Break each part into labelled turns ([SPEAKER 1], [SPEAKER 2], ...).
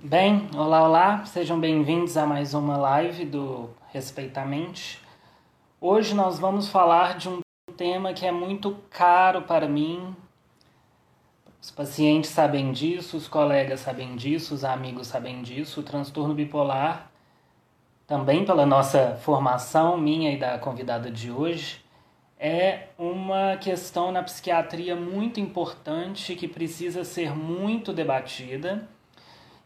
[SPEAKER 1] Bem, olá, olá, sejam bem-vindos a mais uma live do Respeitamente. Hoje nós vamos falar de um tema que é muito caro para mim. Os pacientes sabem disso, os colegas sabem disso, os amigos sabem disso. O transtorno bipolar, também pela nossa formação, minha e da convidada de hoje, é uma questão na psiquiatria muito importante que precisa ser muito debatida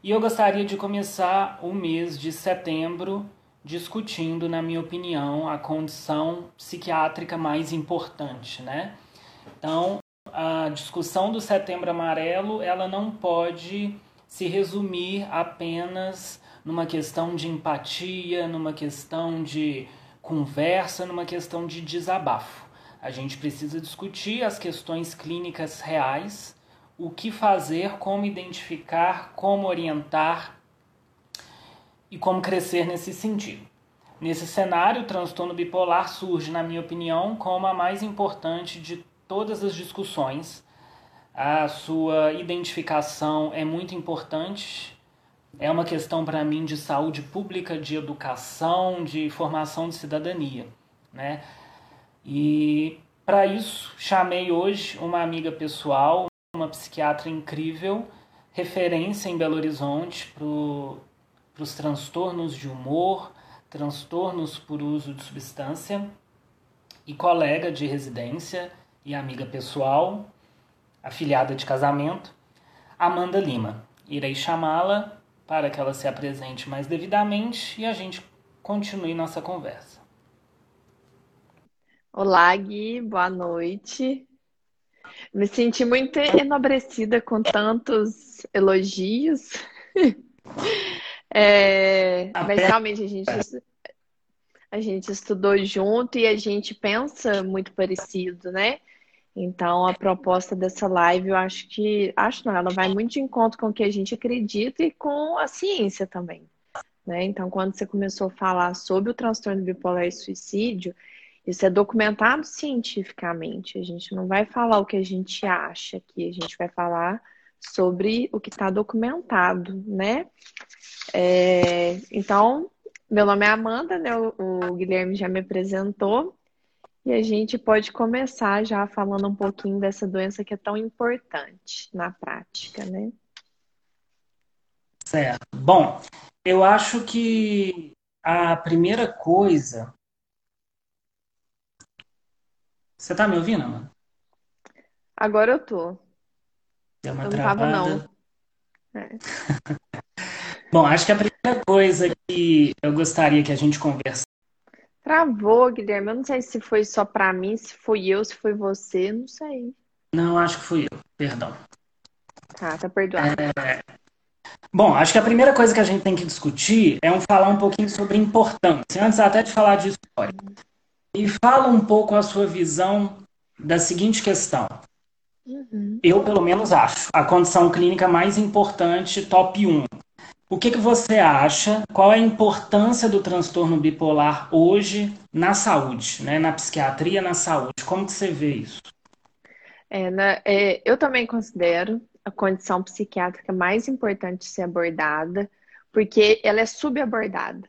[SPEAKER 1] e eu gostaria de começar o mês de setembro discutindo, na minha opinião, a condição psiquiátrica mais importante, né? Então, a discussão do Setembro Amarelo, ela não pode se resumir apenas numa questão de empatia, numa questão de conversa, numa questão de desabafo. A gente precisa discutir as questões clínicas reais o que fazer, como identificar, como orientar e como crescer nesse sentido. Nesse cenário, o transtorno bipolar surge, na minha opinião, como a mais importante de todas as discussões. A sua identificação é muito importante. É uma questão para mim de saúde pública, de educação, de formação de cidadania, né? E para isso chamei hoje uma amiga pessoal, uma psiquiatra incrível, referência em Belo Horizonte para os transtornos de humor, transtornos por uso de substância, e colega de residência e amiga pessoal, afiliada de casamento, Amanda Lima. Irei chamá-la para que ela se apresente mais devidamente e a gente continue nossa conversa.
[SPEAKER 2] Olá, Gui, boa noite. Me senti muito enobrecida com tantos elogios. É, mas realmente a gente, a gente estudou junto e a gente pensa muito parecido, né? Então a proposta dessa live, eu acho que, acho não, ela vai muito de encontro com o que a gente acredita e com a ciência também. Né? Então, quando você começou a falar sobre o transtorno bipolar e suicídio, isso é documentado cientificamente. A gente não vai falar o que a gente acha aqui, a gente vai falar sobre o que está documentado, né? É, então, meu nome é Amanda, né? O, o Guilherme já me apresentou. E a gente pode começar já falando um pouquinho dessa doença que é tão importante na prática, né?
[SPEAKER 1] Certo. Bom, eu acho que a primeira coisa você tá me ouvindo, mano?
[SPEAKER 2] Agora eu tô.
[SPEAKER 1] Deu uma
[SPEAKER 2] eu
[SPEAKER 1] não tava,
[SPEAKER 2] não. É.
[SPEAKER 1] Bom, acho que a primeira coisa que eu gostaria que a gente conversasse.
[SPEAKER 2] Travou, Guilherme. Eu não sei se foi só para mim, se foi eu, se foi você, não sei.
[SPEAKER 1] Não, acho que fui eu, perdão.
[SPEAKER 2] Tá, tá perdoado.
[SPEAKER 1] É... Bom, acho que a primeira coisa que a gente tem que discutir é um falar um pouquinho sobre importância, antes até de falar de história. E fala um pouco a sua visão da seguinte questão. Uhum. Eu, pelo menos, acho a condição clínica mais importante, top 1. O que, que você acha? Qual é a importância do transtorno bipolar hoje na saúde, né? na psiquiatria, na saúde? Como que você vê isso?
[SPEAKER 2] É, na, é, eu também considero a condição psiquiátrica mais importante de ser abordada, porque ela é subabordada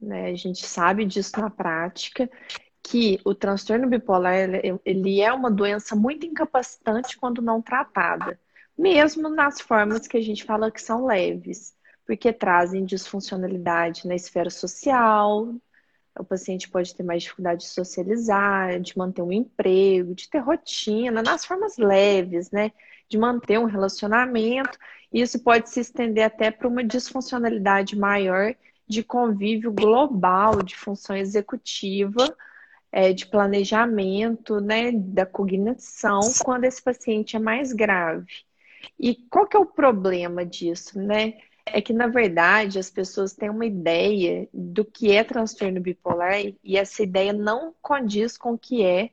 [SPEAKER 2] né? A gente sabe disso na prática, que o transtorno bipolar ele é uma doença muito incapacitante quando não tratada, mesmo nas formas que a gente fala que são leves, porque trazem disfuncionalidade na esfera social, o paciente pode ter mais dificuldade de socializar, de manter um emprego, de ter rotina, nas formas leves, né? De manter um relacionamento. Isso pode se estender até para uma disfuncionalidade maior de convívio global, de função executiva, é, de planejamento, né, da cognição, quando esse paciente é mais grave. E qual que é o problema disso, né? É que, na verdade, as pessoas têm uma ideia do que é transtorno bipolar e essa ideia não condiz com o que é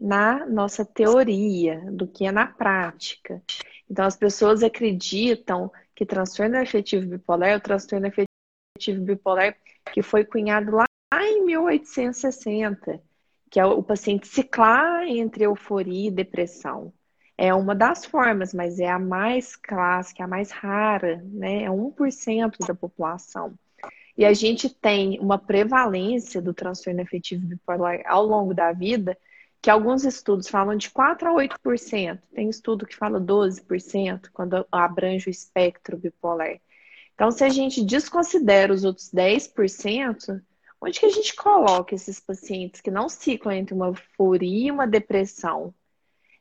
[SPEAKER 2] na nossa teoria, do que é na prática. Então, as pessoas acreditam que transtorno afetivo bipolar é o transtorno afetivo afetivo bipolar que foi cunhado lá em 1860, que é o paciente ciclar entre euforia e depressão. é uma das formas, mas é a mais clássica, a mais rara, né? É 1% da população. E a gente tem uma prevalência do transtorno afetivo bipolar ao longo da vida, que alguns estudos falam de 4 a 8%. Tem estudo que fala 12% quando abrange o espectro bipolar. Então, se a gente desconsidera os outros 10%, onde que a gente coloca esses pacientes que não ciclam entre uma euforia e uma depressão?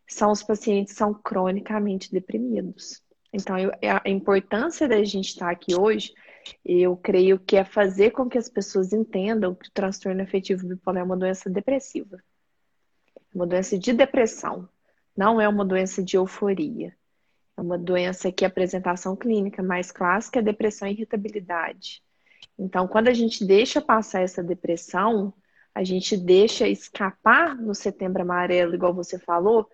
[SPEAKER 2] São os pacientes que são cronicamente deprimidos. Então, a importância da gente estar aqui hoje, eu creio que é fazer com que as pessoas entendam que o transtorno afetivo bipolar é uma doença depressiva. É uma doença de depressão, não é uma doença de euforia. É uma doença que a apresentação clínica mais clássica é depressão e irritabilidade. Então, quando a gente deixa passar essa depressão, a gente deixa escapar no setembro amarelo, igual você falou,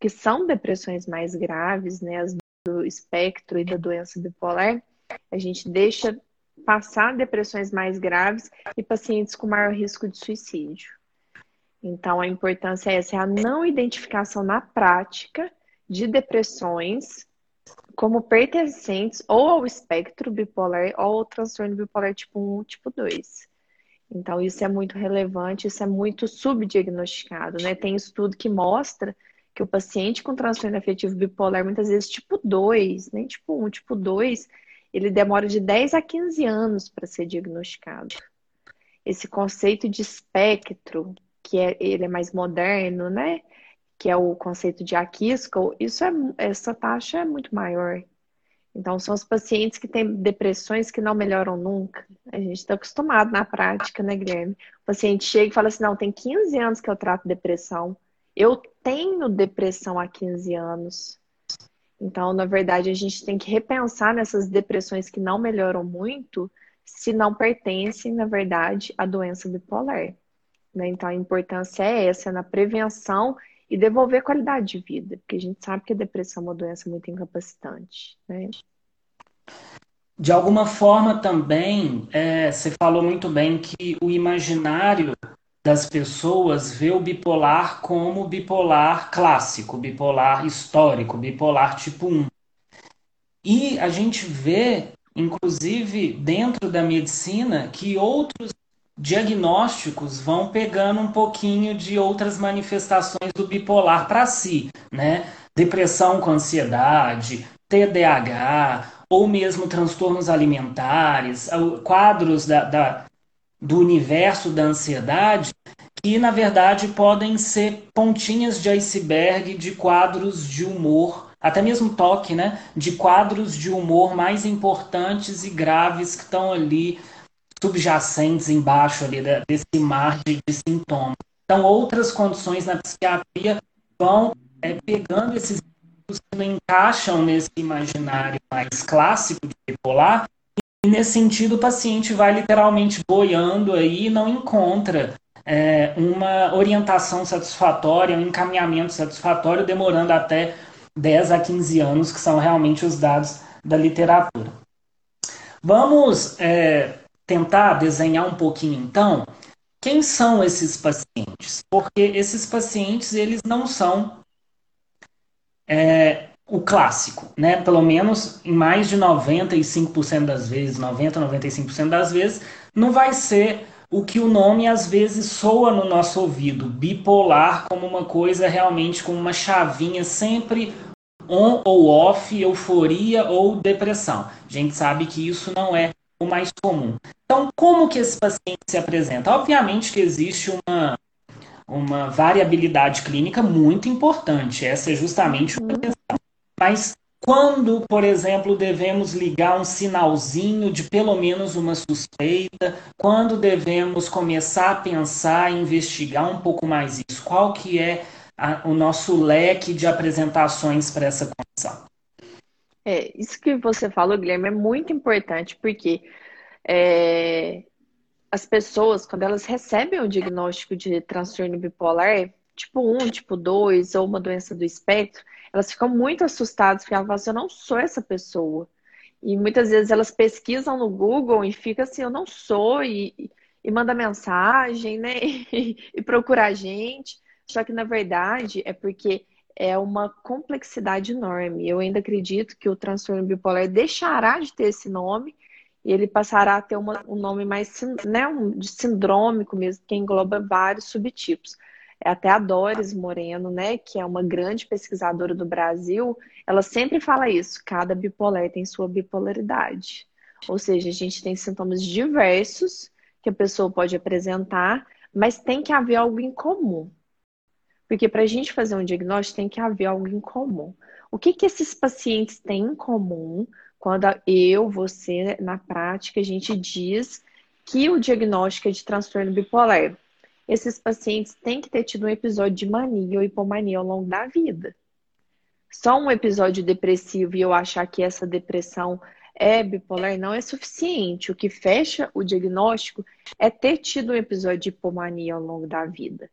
[SPEAKER 2] que são depressões mais graves, né, as do espectro e da doença bipolar, a gente deixa passar depressões mais graves e pacientes com maior risco de suicídio. Então, a importância é essa, é a não identificação na prática de depressões como pertencentes ou ao espectro bipolar ou ao transtorno bipolar tipo 1 ou tipo 2. Então, isso é muito relevante, isso é muito subdiagnosticado, né? Tem estudo que mostra que o paciente com transtorno afetivo bipolar, muitas vezes tipo 2, nem tipo 1, tipo 2, ele demora de 10 a 15 anos para ser diagnosticado. Esse conceito de espectro, que é, ele é mais moderno, né? Que é o conceito de Akisko, isso é, essa taxa é muito maior. Então, são os pacientes que têm depressões que não melhoram nunca. A gente está acostumado na prática, né, Guilherme? O paciente chega e fala assim: não, tem 15 anos que eu trato depressão. Eu tenho depressão há 15 anos. Então, na verdade, a gente tem que repensar nessas depressões que não melhoram muito, se não pertencem, na verdade, à doença bipolar. Né? Então, a importância é essa, na prevenção e devolver qualidade de vida, porque a gente sabe que a depressão é uma doença muito incapacitante, né?
[SPEAKER 1] De alguma forma também, é, você falou muito bem que o imaginário das pessoas vê o bipolar como bipolar clássico, bipolar histórico, bipolar tipo 1. E a gente vê, inclusive dentro da medicina, que outros diagnósticos vão pegando um pouquinho de outras manifestações do bipolar para si, né? Depressão com ansiedade, TDAH, ou mesmo transtornos alimentares, quadros da, da, do universo da ansiedade, que na verdade podem ser pontinhas de iceberg de quadros de humor, até mesmo toque, né? De quadros de humor mais importantes e graves que estão ali subjacentes embaixo ali desse mar de, de sintomas. Então, outras condições na psiquiatria vão é, pegando esses que não encaixam nesse imaginário mais clássico de bipolar, e nesse sentido o paciente vai literalmente boiando aí e não encontra é, uma orientação satisfatória, um encaminhamento satisfatório, demorando até 10 a 15 anos, que são realmente os dados da literatura. Vamos é, tentar desenhar um pouquinho então quem são esses pacientes, porque esses pacientes eles não são é, o clássico, né? Pelo menos em mais de 95% das vezes, 90, 95% das vezes, não vai ser o que o nome às vezes soa no nosso ouvido, bipolar como uma coisa realmente com uma chavinha sempre on ou off, euforia ou depressão. A gente sabe que isso não é o mais comum. Então, como que esse paciente se apresenta? Obviamente que existe uma, uma variabilidade clínica muito importante. Essa é justamente o que Mas quando, por exemplo, devemos ligar um sinalzinho de pelo menos uma suspeita? Quando devemos começar a pensar e investigar um pouco mais isso? Qual que é a, o nosso leque de apresentações para essa condição?
[SPEAKER 2] É, isso que você falou, Guilherme, é muito importante, porque é, as pessoas, quando elas recebem o diagnóstico de transtorno bipolar, tipo 1, tipo 2, ou uma doença do espectro, elas ficam muito assustadas, porque elas falam assim, eu não sou essa pessoa. E muitas vezes elas pesquisam no Google e fica assim, eu não sou, e, e manda mensagem, né? e procura a gente. Só que, na verdade, é porque é uma complexidade enorme. Eu ainda acredito que o transtorno bipolar deixará de ter esse nome e ele passará a ter uma, um nome mais né, um, de sindrômico mesmo, que engloba vários subtipos. É até a Doris Moreno, né, que é uma grande pesquisadora do Brasil, ela sempre fala isso: cada bipolar tem sua bipolaridade. Ou seja, a gente tem sintomas diversos que a pessoa pode apresentar, mas tem que haver algo em comum. Porque para a gente fazer um diagnóstico tem que haver algo em comum. O que, que esses pacientes têm em comum quando eu, você, na prática, a gente diz que o diagnóstico é de transtorno bipolar? Esses pacientes têm que ter tido um episódio de mania ou hipomania ao longo da vida. Só um episódio depressivo e eu achar que essa depressão é bipolar não é suficiente. O que fecha o diagnóstico é ter tido um episódio de hipomania ao longo da vida.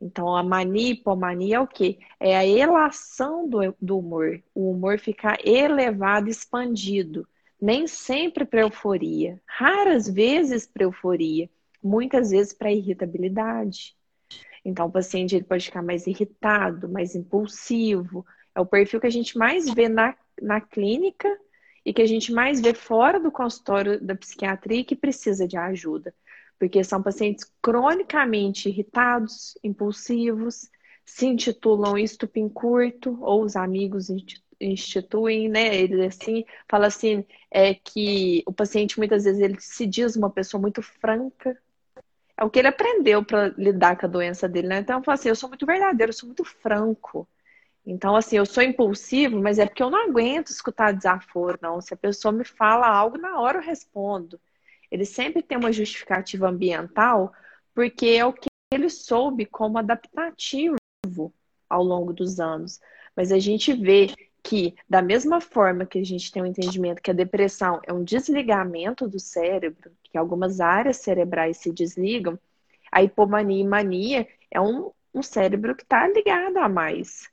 [SPEAKER 2] Então, a mania e hipomania é o quê? É a elação do, do humor. O humor ficar elevado, expandido. Nem sempre para euforia. Raras vezes para euforia. Muitas vezes para irritabilidade. Então, o paciente ele pode ficar mais irritado, mais impulsivo. É o perfil que a gente mais vê na, na clínica e que a gente mais vê fora do consultório da psiquiatria e que precisa de ajuda porque são pacientes cronicamente irritados, impulsivos, se intitulam estupim curto, ou os amigos instituem, né? Ele assim, fala assim, é que o paciente muitas vezes ele se diz uma pessoa muito franca. É o que ele aprendeu para lidar com a doença dele, né? Então, eu falo assim, eu sou muito verdadeiro, eu sou muito franco. Então, assim, eu sou impulsivo, mas é porque eu não aguento escutar desaforo, não. Se a pessoa me fala algo, na hora eu respondo. Ele sempre tem uma justificativa ambiental, porque é o que ele soube como adaptativo ao longo dos anos. Mas a gente vê que, da mesma forma que a gente tem o um entendimento que a depressão é um desligamento do cérebro, que algumas áreas cerebrais se desligam, a hipomania e mania é um, um cérebro que está ligado a mais.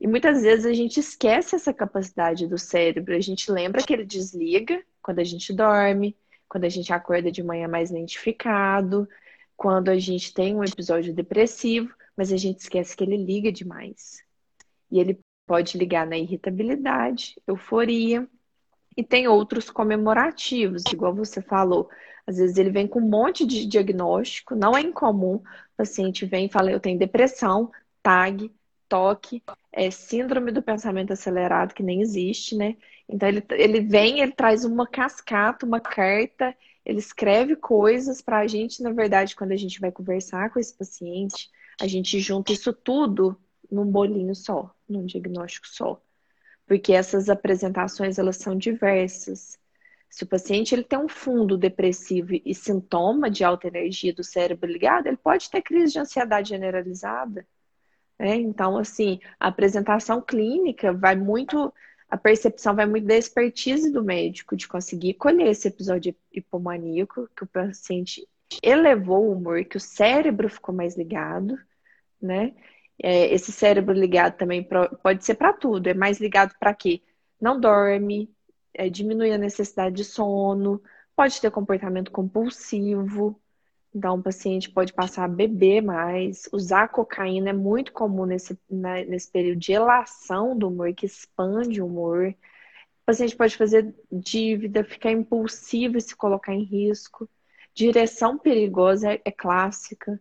[SPEAKER 2] E muitas vezes a gente esquece essa capacidade do cérebro, a gente lembra que ele desliga quando a gente dorme, quando a gente acorda de manhã mais lentificado, quando a gente tem um episódio depressivo, mas a gente esquece que ele liga demais. E ele pode ligar na irritabilidade, euforia, e tem outros comemorativos, igual você falou. Às vezes ele vem com um monte de diagnóstico, não é incomum. O paciente vem e fala: Eu tenho depressão, TAG, toque, é síndrome do pensamento acelerado, que nem existe, né? Então ele, ele vem, ele traz uma cascata, uma carta, ele escreve coisas para a gente, na verdade, quando a gente vai conversar com esse paciente, a gente junta isso tudo num bolinho só, num diagnóstico só. Porque essas apresentações, elas são diversas. Se o paciente ele tem um fundo depressivo e sintoma de alta energia do cérebro ligado, ele pode ter crise de ansiedade generalizada. Né? Então, assim, a apresentação clínica vai muito, a percepção vai muito da expertise do médico, de conseguir colher esse episódio hipomaníaco, que o paciente elevou o humor, que o cérebro ficou mais ligado, né? É, esse cérebro ligado também pode ser para tudo, é mais ligado para quê? Não dorme, é, diminui a necessidade de sono, pode ter comportamento compulsivo, então, o paciente pode passar a beber mais. Usar cocaína é muito comum nesse, né, nesse período de elação do humor, que expande o humor. O paciente pode fazer dívida, ficar impulsivo e se colocar em risco. Direção perigosa é, é clássica.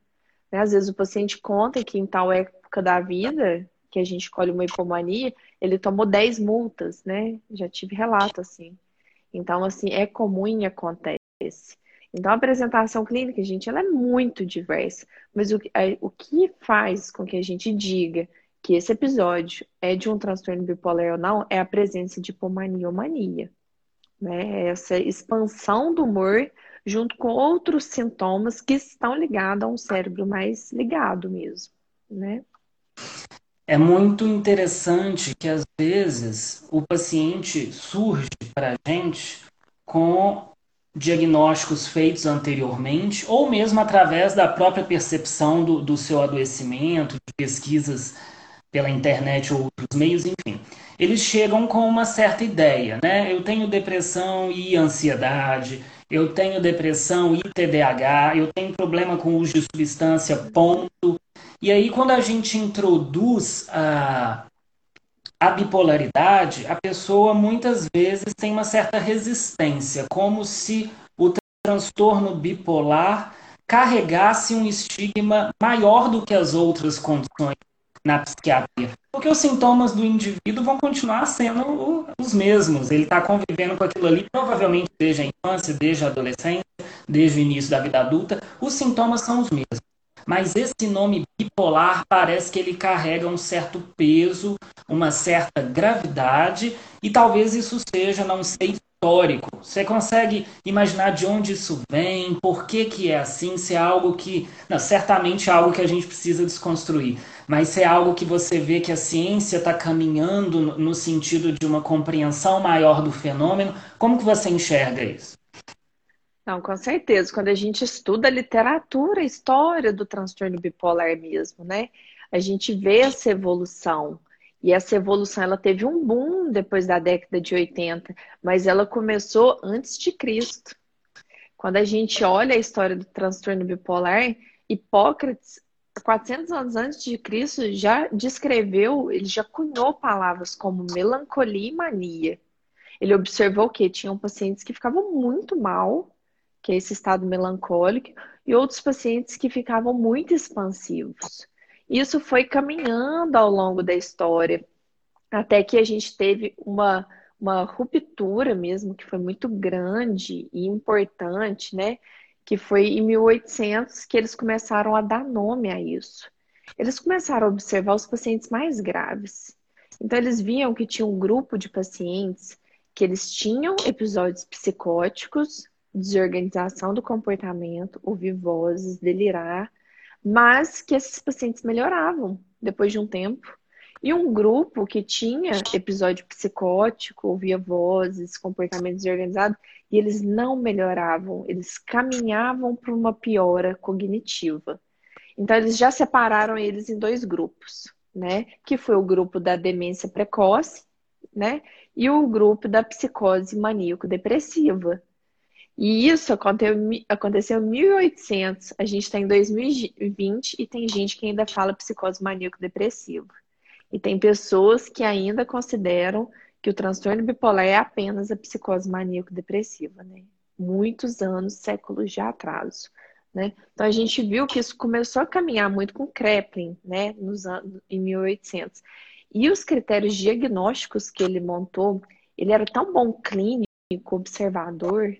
[SPEAKER 2] Né? Às vezes o paciente conta que em tal época da vida, que a gente escolhe uma hipomania, ele tomou 10 multas, né? Já tive relato assim. Então, assim, é comum e acontece. Então, a apresentação clínica, gente, ela é muito diversa. Mas o, é, o que faz com que a gente diga que esse episódio é de um transtorno bipolar ou não é a presença de hipomania ou mania. Né? Essa expansão do humor junto com outros sintomas que estão ligados a um cérebro mais ligado mesmo, né?
[SPEAKER 1] É muito interessante que às vezes o paciente surge para a gente com diagnósticos feitos anteriormente, ou mesmo através da própria percepção do, do seu adoecimento, de pesquisas pela internet ou outros meios, enfim. Eles chegam com uma certa ideia, né? Eu tenho depressão e ansiedade, eu tenho depressão e TDAH, eu tenho problema com uso de substância, ponto. E aí, quando a gente introduz a, a bipolaridade, a pessoa muitas vezes tem uma certa resistência, como se o transtorno bipolar carregasse um estigma maior do que as outras condições na psiquiatria. Porque os sintomas do indivíduo vão continuar sendo os mesmos. Ele está convivendo com aquilo ali, provavelmente desde a infância, desde a adolescência, desde o início da vida adulta. Os sintomas são os mesmos. Mas esse nome bipolar parece que ele carrega um certo peso, uma certa gravidade, e talvez isso seja, não sei, histórico. Você consegue imaginar de onde isso vem, por que, que é assim, se é algo que. Não, certamente é algo que a gente precisa desconstruir, mas se é algo que você vê que a ciência está caminhando no sentido de uma compreensão maior do fenômeno, como que você enxerga isso?
[SPEAKER 2] Não, com certeza. Quando a gente estuda a literatura, a história do transtorno bipolar mesmo, né? A gente vê essa evolução. E essa evolução ela teve um boom depois da década de 80, mas ela começou antes de Cristo. Quando a gente olha a história do transtorno bipolar, Hipócrates, 400 anos antes de Cristo, já descreveu, ele já cunhou palavras como melancolia e mania. Ele observou que tinham pacientes que ficavam muito mal, que é esse estado melancólico, e outros pacientes que ficavam muito expansivos. Isso foi caminhando ao longo da história, até que a gente teve uma, uma ruptura mesmo, que foi muito grande e importante, né? Que foi em 1800 que eles começaram a dar nome a isso. Eles começaram a observar os pacientes mais graves. Então, eles viam que tinha um grupo de pacientes que eles tinham episódios psicóticos, desorganização do comportamento, ouvir vozes, delirar, mas que esses pacientes melhoravam depois de um tempo. E um grupo que tinha episódio psicótico, ouvia vozes, comportamento desorganizado, e eles não melhoravam, eles caminhavam para uma piora cognitiva. Então, eles já separaram eles em dois grupos, né? Que foi o grupo da demência precoce, né? E o grupo da psicose maníaco-depressiva. E isso aconteceu em 1800, a gente está em 2020 e tem gente que ainda fala psicose maníaco-depressiva. E tem pessoas que ainda consideram que o transtorno bipolar é apenas a psicose maníaco-depressiva, né? Muitos anos, séculos de atraso. Né? Então a gente viu que isso começou a caminhar muito com Kreplin, né, nos anos em 1800. E os critérios diagnósticos que ele montou, ele era tão bom clínico, observador,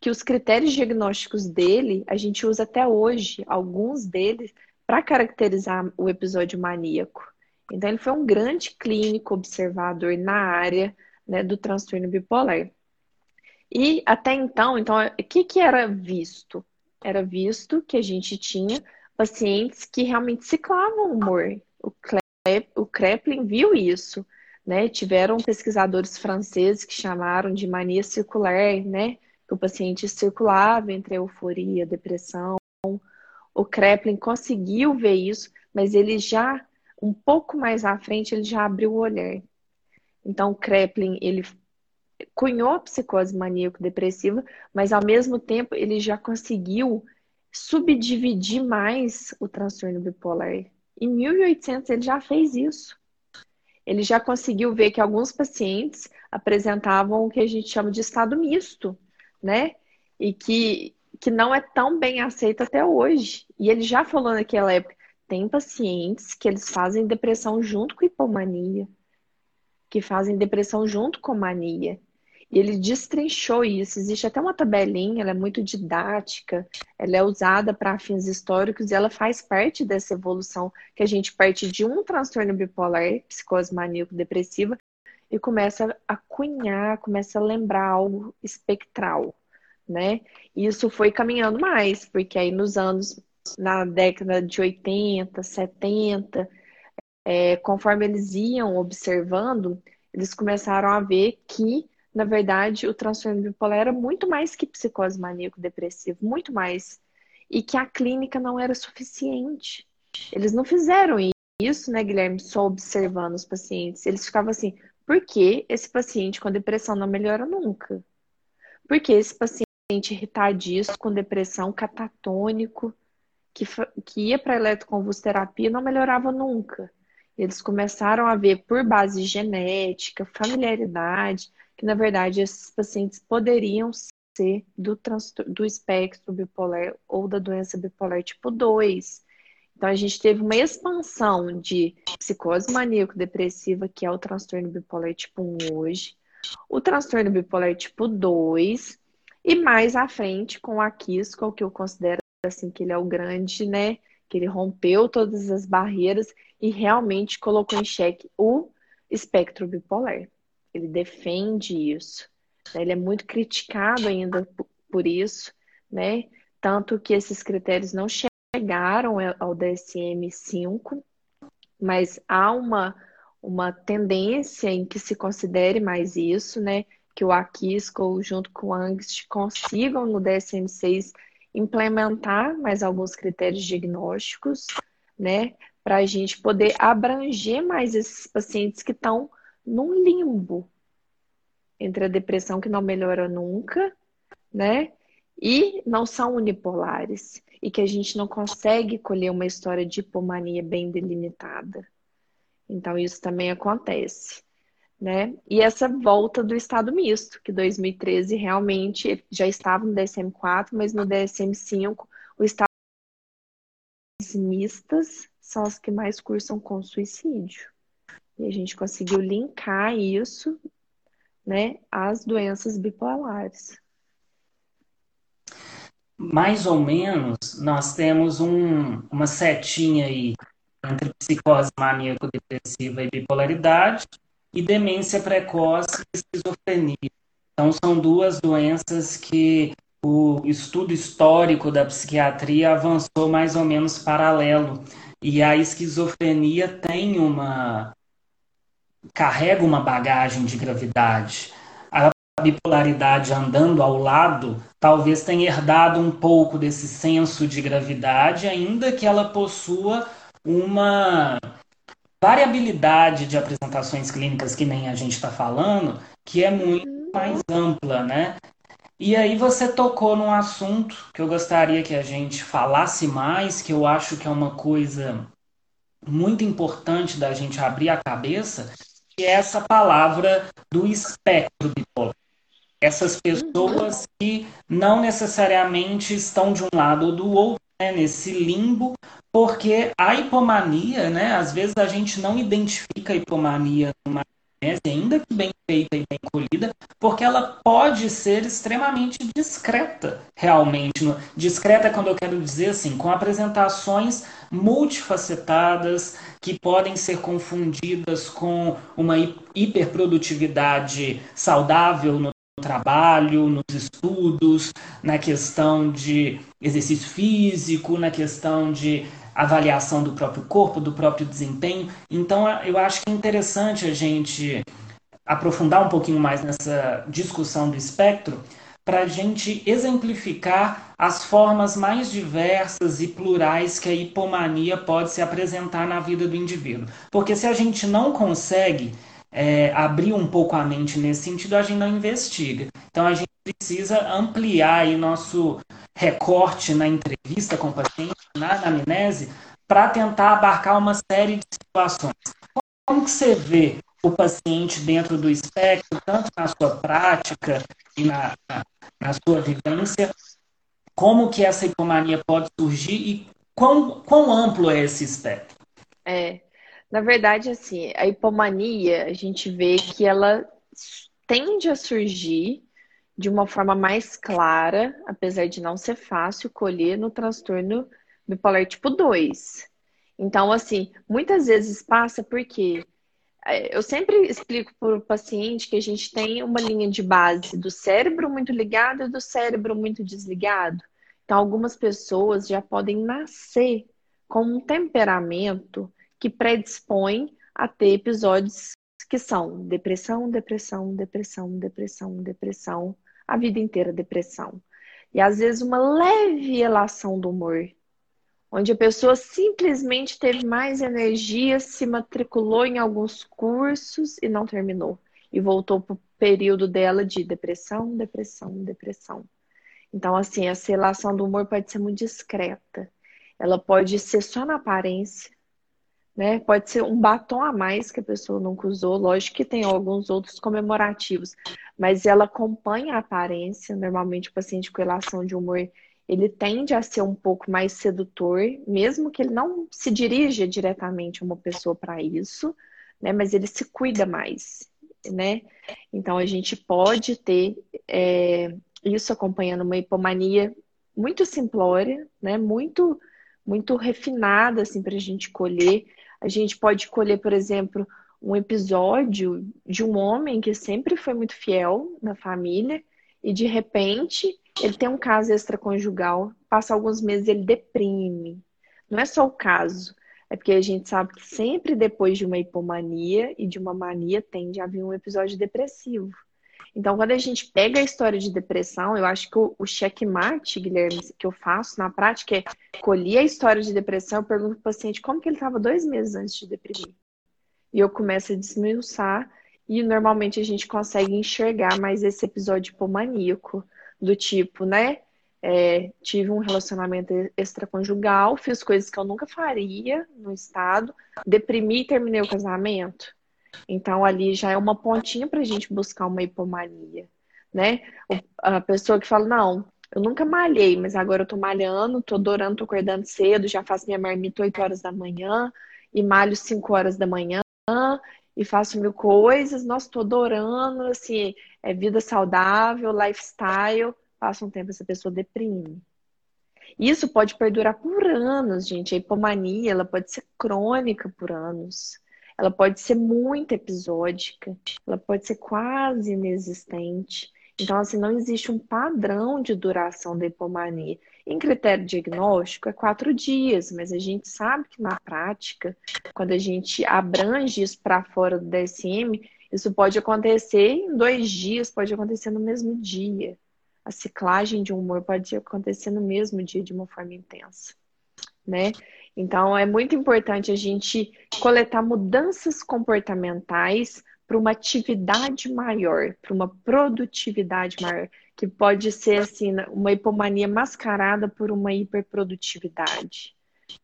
[SPEAKER 2] que os critérios diagnósticos dele, a gente usa até hoje, alguns deles, para caracterizar o episódio maníaco. Então, ele foi um grande clínico observador na área né, do transtorno bipolar. E até então, então, o que, que era visto? Era visto que a gente tinha pacientes que realmente ciclavam o humor. O, Klep, o Kreplin viu isso. Né? Tiveram pesquisadores franceses que chamaram de mania circular, né? Que o paciente circulava entre euforia depressão. O Kreplin conseguiu ver isso, mas ele já, um pouco mais à frente, ele já abriu o olhar. Então, o Kreplin, ele cunhou a psicose maníaco-depressiva, mas ao mesmo tempo ele já conseguiu subdividir mais o transtorno bipolar. Em 1800 ele já fez isso. Ele já conseguiu ver que alguns pacientes apresentavam o que a gente chama de estado misto, né? E que, que não é tão bem aceito até hoje. E ele já falou naquela época, tem pacientes que eles fazem depressão junto com hipomania, que fazem depressão junto com mania. E ele destrinchou isso. Existe até uma tabelinha, ela é muito didática, ela é usada para fins históricos e ela faz parte dessa evolução que a gente parte de um transtorno bipolar, psicose maníaco-depressiva, e começa a cunhar, começa a lembrar algo espectral, né? E isso foi caminhando mais, porque aí nos anos, na década de 80, 70, é, conforme eles iam observando, eles começaram a ver que, na verdade, o transtorno bipolar era muito mais que psicose maníaco-depressivo, muito mais. E que a clínica não era suficiente. Eles não fizeram isso, né, Guilherme, só observando os pacientes. Eles ficavam assim, por que esse paciente com depressão não melhora nunca? Por que esse paciente irritadiço, com depressão, catatônico, que, que ia para eletroconvulsoterapia, não melhorava nunca? Eles começaram a ver por base genética, familiaridade, que na verdade esses pacientes poderiam ser do, do espectro bipolar ou da doença bipolar tipo 2. Então a gente teve uma expansão de psicose maníaco-depressiva, que é o transtorno bipolar tipo 1 hoje, o transtorno bipolar tipo 2, e mais à frente com a Kisco, que eu considero assim que ele é o grande, né? Que ele rompeu todas as barreiras e realmente colocou em xeque o espectro bipolar. Ele defende isso. Né? Ele é muito criticado ainda por isso, né? Tanto que esses critérios não chegaram ao DSM-5, mas há uma, uma tendência em que se considere mais isso, né? Que o Akisco, junto com o Angst, consigam no DSM-6 implementar mais alguns critérios diagnósticos, né? Para a gente poder abranger mais esses pacientes que estão num limbo entre a depressão que não melhora nunca, né? E não são unipolares. E que a gente não consegue colher uma história de hipomania bem delimitada. Então, isso também acontece. Né? E essa volta do estado misto, que 2013 realmente já estava no DSM-4, mas no DSM-5 o estado mistas são as que mais cursam com suicídio. E a gente conseguiu linkar isso, né, às doenças bipolares.
[SPEAKER 1] Mais ou menos, nós temos um, uma setinha aí entre psicose maníaco-depressiva e bipolaridade e demência precoce e esquizofrenia. Então, são duas doenças que o estudo histórico da psiquiatria avançou mais ou menos paralelo. E a esquizofrenia tem uma, carrega uma bagagem de gravidade. Bipolaridade andando ao lado talvez tenha herdado um pouco desse senso de gravidade, ainda que ela possua uma variabilidade de apresentações clínicas que nem a gente está falando, que é muito mais ampla, né? E aí você tocou num assunto que eu gostaria que a gente falasse mais, que eu acho que é uma coisa muito importante da gente abrir a cabeça, que é essa palavra do espectro bipolar. Essas pessoas que não necessariamente estão de um lado ou do outro, né, nesse limbo, porque a hipomania, né, às vezes a gente não identifica a hipomania numa ainda que bem feita e bem colhida, porque ela pode ser extremamente discreta, realmente. Discreta quando eu quero dizer assim, com apresentações multifacetadas que podem ser confundidas com uma hiperprodutividade saudável no trabalho, nos estudos, na questão de exercício físico, na questão de avaliação do próprio corpo, do próprio desempenho. Então, eu acho que é interessante a gente aprofundar um pouquinho mais nessa discussão do espectro para a gente exemplificar as formas mais diversas e plurais que a hipomania pode se apresentar na vida do indivíduo. Porque se a gente não consegue é, abrir um pouco a mente nesse sentido, a gente não investiga. Então a gente precisa ampliar aí nosso recorte na entrevista com o paciente, na anamnese, para tentar abarcar uma série de situações. Como que você vê o paciente dentro do espectro, tanto na sua prática e na, na, sua vivência, como que essa hipomania pode surgir e quão, quão amplo é esse espectro?
[SPEAKER 2] É, na verdade, assim, a hipomania, a gente vê que ela tende a surgir de uma forma mais clara, apesar de não ser fácil colher no transtorno bipolar tipo 2. Então, assim, muitas vezes passa porque é, eu sempre explico para o paciente que a gente tem uma linha de base do cérebro muito ligado e do cérebro muito desligado. Então, algumas pessoas já podem nascer com um temperamento que predispõe a ter episódios que são depressão, depressão, depressão, depressão, depressão, a vida inteira depressão. E às vezes uma leve relação do humor, onde a pessoa simplesmente teve mais energia, se matriculou em alguns cursos e não terminou. E voltou para o período dela de depressão, depressão, depressão. Então, assim, essa relação do humor pode ser muito discreta. Ela pode ser só na aparência, né? Pode ser um batom a mais que a pessoa nunca usou, lógico que tem alguns outros comemorativos, mas ela acompanha a aparência. Normalmente, o paciente com relação de humor ele tende a ser um pouco mais sedutor, mesmo que ele não se dirija diretamente a uma pessoa para isso, né? Mas ele se cuida mais, né? Então a gente pode ter é, isso acompanhando uma hipomania muito simplória, né? Muito muito refinada assim para a gente colher, a gente pode colher, por exemplo, um episódio de um homem que sempre foi muito fiel na família e de repente ele tem um caso extraconjugal, passa alguns meses ele deprime. Não é só o caso, é porque a gente sabe que sempre depois de uma hipomania e de uma mania tende a vir um episódio depressivo. Então, quando a gente pega a história de depressão, eu acho que o, o checkmate, Guilherme, que eu faço na prática é colher a história de depressão, eu pergunto para o paciente como que ele estava dois meses antes de deprimir. E eu começo a desmiuçar e normalmente a gente consegue enxergar mais esse episódio hipomaníaco, do tipo, né? É, tive um relacionamento extraconjugal, fiz coisas que eu nunca faria no estado, deprimi e terminei o casamento. Então, ali já é uma pontinha para a gente buscar uma hipomania, né? A pessoa que fala, não, eu nunca malhei, mas agora eu tô malhando, tô adorando, tô acordando cedo, já faço minha marmita 8 horas da manhã e malho 5 horas da manhã e faço mil coisas, nossa, tô adorando, assim, é vida saudável, lifestyle, passa um tempo essa pessoa deprime. Isso pode perdurar por anos, gente. A hipomania, ela pode ser crônica por anos ela pode ser muito episódica, ela pode ser quase inexistente. Então, assim, não existe um padrão de duração da hipomania. Em critério diagnóstico, é quatro dias, mas a gente sabe que na prática, quando a gente abrange isso para fora do DSM, isso pode acontecer em dois dias, pode acontecer no mesmo dia. A ciclagem de humor pode acontecer no mesmo dia de uma forma intensa, né? Então, é muito importante a gente coletar mudanças comportamentais para uma atividade maior, para uma produtividade maior, que pode ser assim uma hipomania mascarada por uma hiperprodutividade,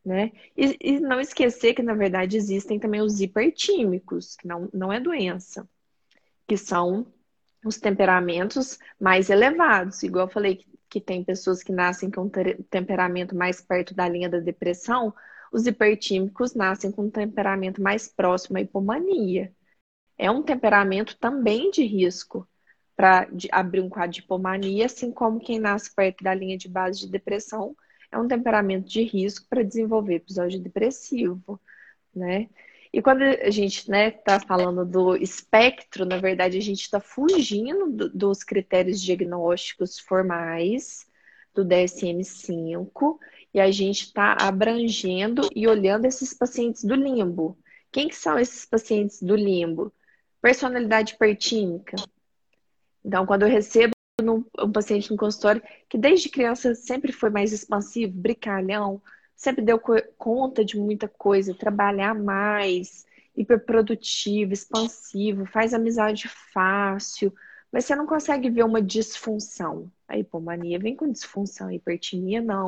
[SPEAKER 2] né? E, e não esquecer que na verdade existem também os hipertímicos, que não, não é doença, que são os temperamentos mais elevados, igual eu falei que que tem pessoas que nascem com um temperamento mais perto da linha da depressão, os hipertímicos nascem com um temperamento mais próximo à hipomania. É um temperamento também de risco para abrir um quadro de hipomania, assim como quem nasce perto da linha de base de depressão é um temperamento de risco para desenvolver episódio depressivo, né? E quando a gente está né, tá falando do espectro, na verdade, a gente está fugindo do, dos critérios diagnósticos formais do DSM-5 e a gente está abrangendo e olhando esses pacientes do limbo. Quem que são esses pacientes do limbo? Personalidade hipertímica. Então, quando eu recebo um paciente no consultório que desde criança sempre foi mais expansivo, brincalhão, sempre deu conta de muita coisa, trabalhar mais, hiperprodutivo, expansivo, faz amizade fácil, mas você não consegue ver uma disfunção. A hipomania vem com disfunção, a não,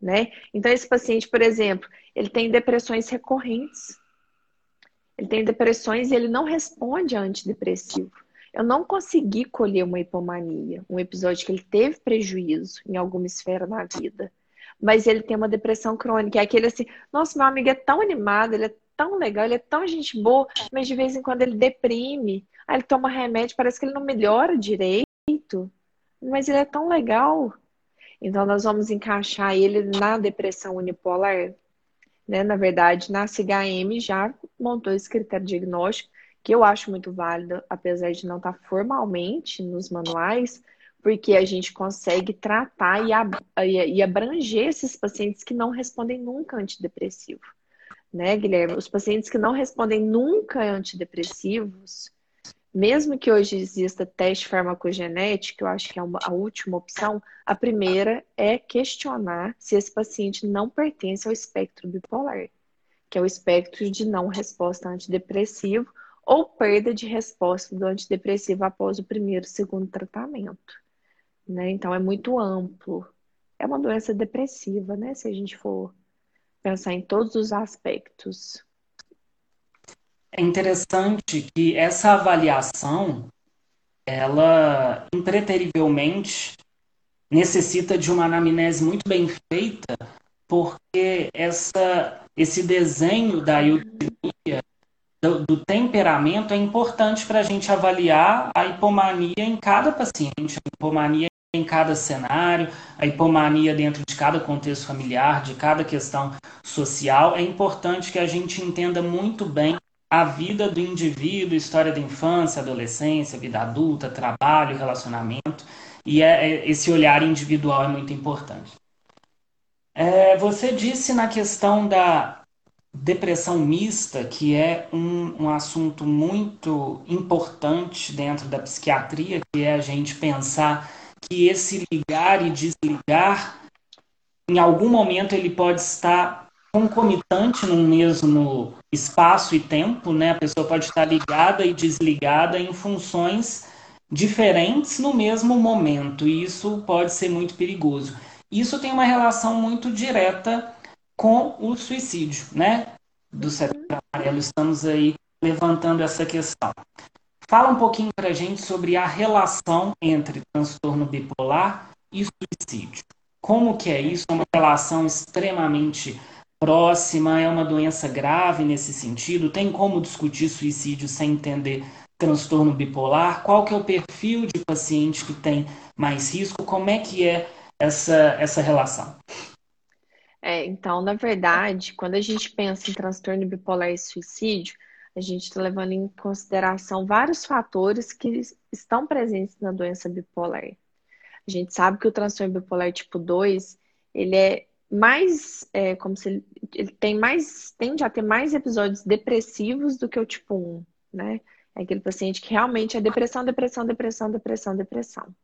[SPEAKER 2] né? Então esse paciente, por exemplo, ele tem depressões recorrentes. Ele tem depressões e ele não responde a antidepressivo. Eu não consegui colher uma hipomania, um episódio que ele teve prejuízo em alguma esfera na vida mas ele tem uma depressão crônica. É aquele assim, nossa, meu amigo é tão animado, ele é tão legal, ele é tão gente boa, mas de vez em quando ele deprime. Aí ele toma remédio, parece que ele não melhora direito, mas ele é tão legal. Então nós vamos encaixar ele na depressão unipolar. Né? Na verdade, na CHM já montou esse critério diagnóstico, que eu acho muito válido, apesar de não estar formalmente nos manuais, porque a gente consegue tratar e, abranger esses pacientes que não respondem nunca antidepressivo. Né, Guilherme? Os pacientes que não respondem nunca antidepressivos, mesmo que hoje exista teste farmacogenético, eu acho que é uma, a última opção, a primeira é questionar se esse paciente não pertence ao espectro bipolar, que é o espectro de não resposta antidepressivo ou perda de resposta do antidepressivo após o primeiro segundo tratamento né? Então é muito amplo. É uma doença depressiva, né? Se a gente for pensar em todos os aspectos.
[SPEAKER 1] é interessante que essa avaliação, ela impreterivelmente necessita de uma anamnese muito bem feita, porque essa, esse desenho da eutimia, do, do temperamento, é importante para a gente avaliar a hipomania em cada paciente, a hipomania em cada cenário, a hipomania dentro de cada contexto familiar, de cada questão social. É importante que a gente entenda muito bem a vida do indivíduo, história da infância, adolescência, vida adulta, trabalho, relacionamento. E é, é, esse olhar individual é muito importante. É, você disse na questão da depressão mista, que é um, um assunto muito importante dentro da psiquiatria, que é a gente pensar que esse ligar e desligar, em algum momento ele pode estar concomitante num mesmo espaço e tempo, né? A pessoa pode estar ligada e desligada em funções diferentes no mesmo momento, e isso pode ser muito perigoso. Isso tem uma relação muito direta com o suicídio, né? Do setembro amarelo. Estamos aí levantando essa questão. Fala um pouquinho para a gente sobre a relação entre transtorno bipolar e suicídio. Como que é isso? É uma relação extremamente próxima? É uma doença grave nesse sentido? Tem como discutir suicídio sem entender transtorno bipolar? Qual que é o perfil de paciente que tem mais risco? Como é que é essa, essa relação?
[SPEAKER 2] É, então, na verdade, quando a gente pensa em transtorno bipolar e suicídio, a gente está levando em consideração vários fatores que estão presentes na doença bipolar. A gente sabe que o transtorno bipolar tipo 2, ele é mais, é, como se ele, tem mais, tende a ter mais episódios depressivos do que o tipo 1, né? É aquele paciente que realmente é depressão, depressão, depressão, depressão, depressão.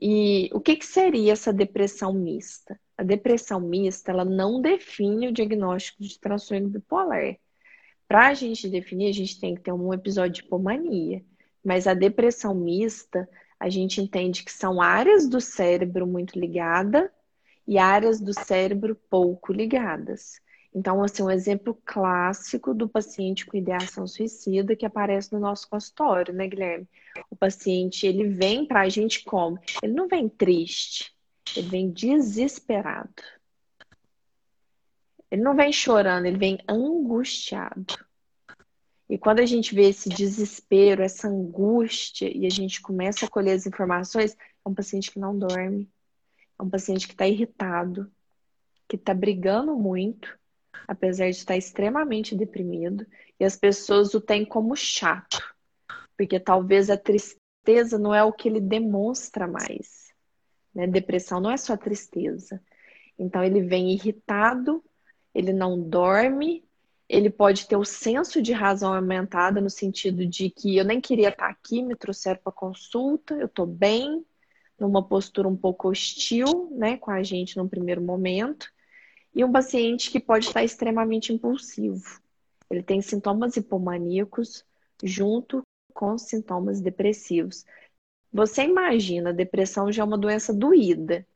[SPEAKER 2] E o que, que seria essa depressão mista? A depressão mista, ela não define o diagnóstico de transtorno bipolar. Para a gente definir, a gente tem que ter um episódio de hipomania. Mas a depressão mista, a gente entende que são áreas do cérebro muito ligadas e áreas do cérebro pouco ligadas. Então, assim, um exemplo clássico do paciente com ideação suicida que aparece no nosso consultório, né, Guilherme? O paciente, ele vem para a gente como? Ele não vem triste, ele vem desesperado. Ele não vem chorando, ele vem angustiado. E quando a gente vê esse desespero, essa angústia, e a gente começa a colher as informações, é um paciente que não dorme, é um paciente que está irritado, que está brigando muito, apesar de estar extremamente deprimido, e as pessoas o têm como chato, porque talvez a tristeza não é o que ele demonstra mais. Né? Depressão não é só tristeza. Então ele vem irritado, ele não dorme, ele pode ter o senso de razão aumentada no sentido de que eu nem queria estar aqui, me trouxeram para consulta, eu estou bem, numa postura um pouco hostil, né, com a gente no primeiro momento, e um paciente que pode estar extremamente impulsivo. Ele tem sintomas hipomaníacos junto com sintomas depressivos. Você imagina, a depressão já é uma doença doída.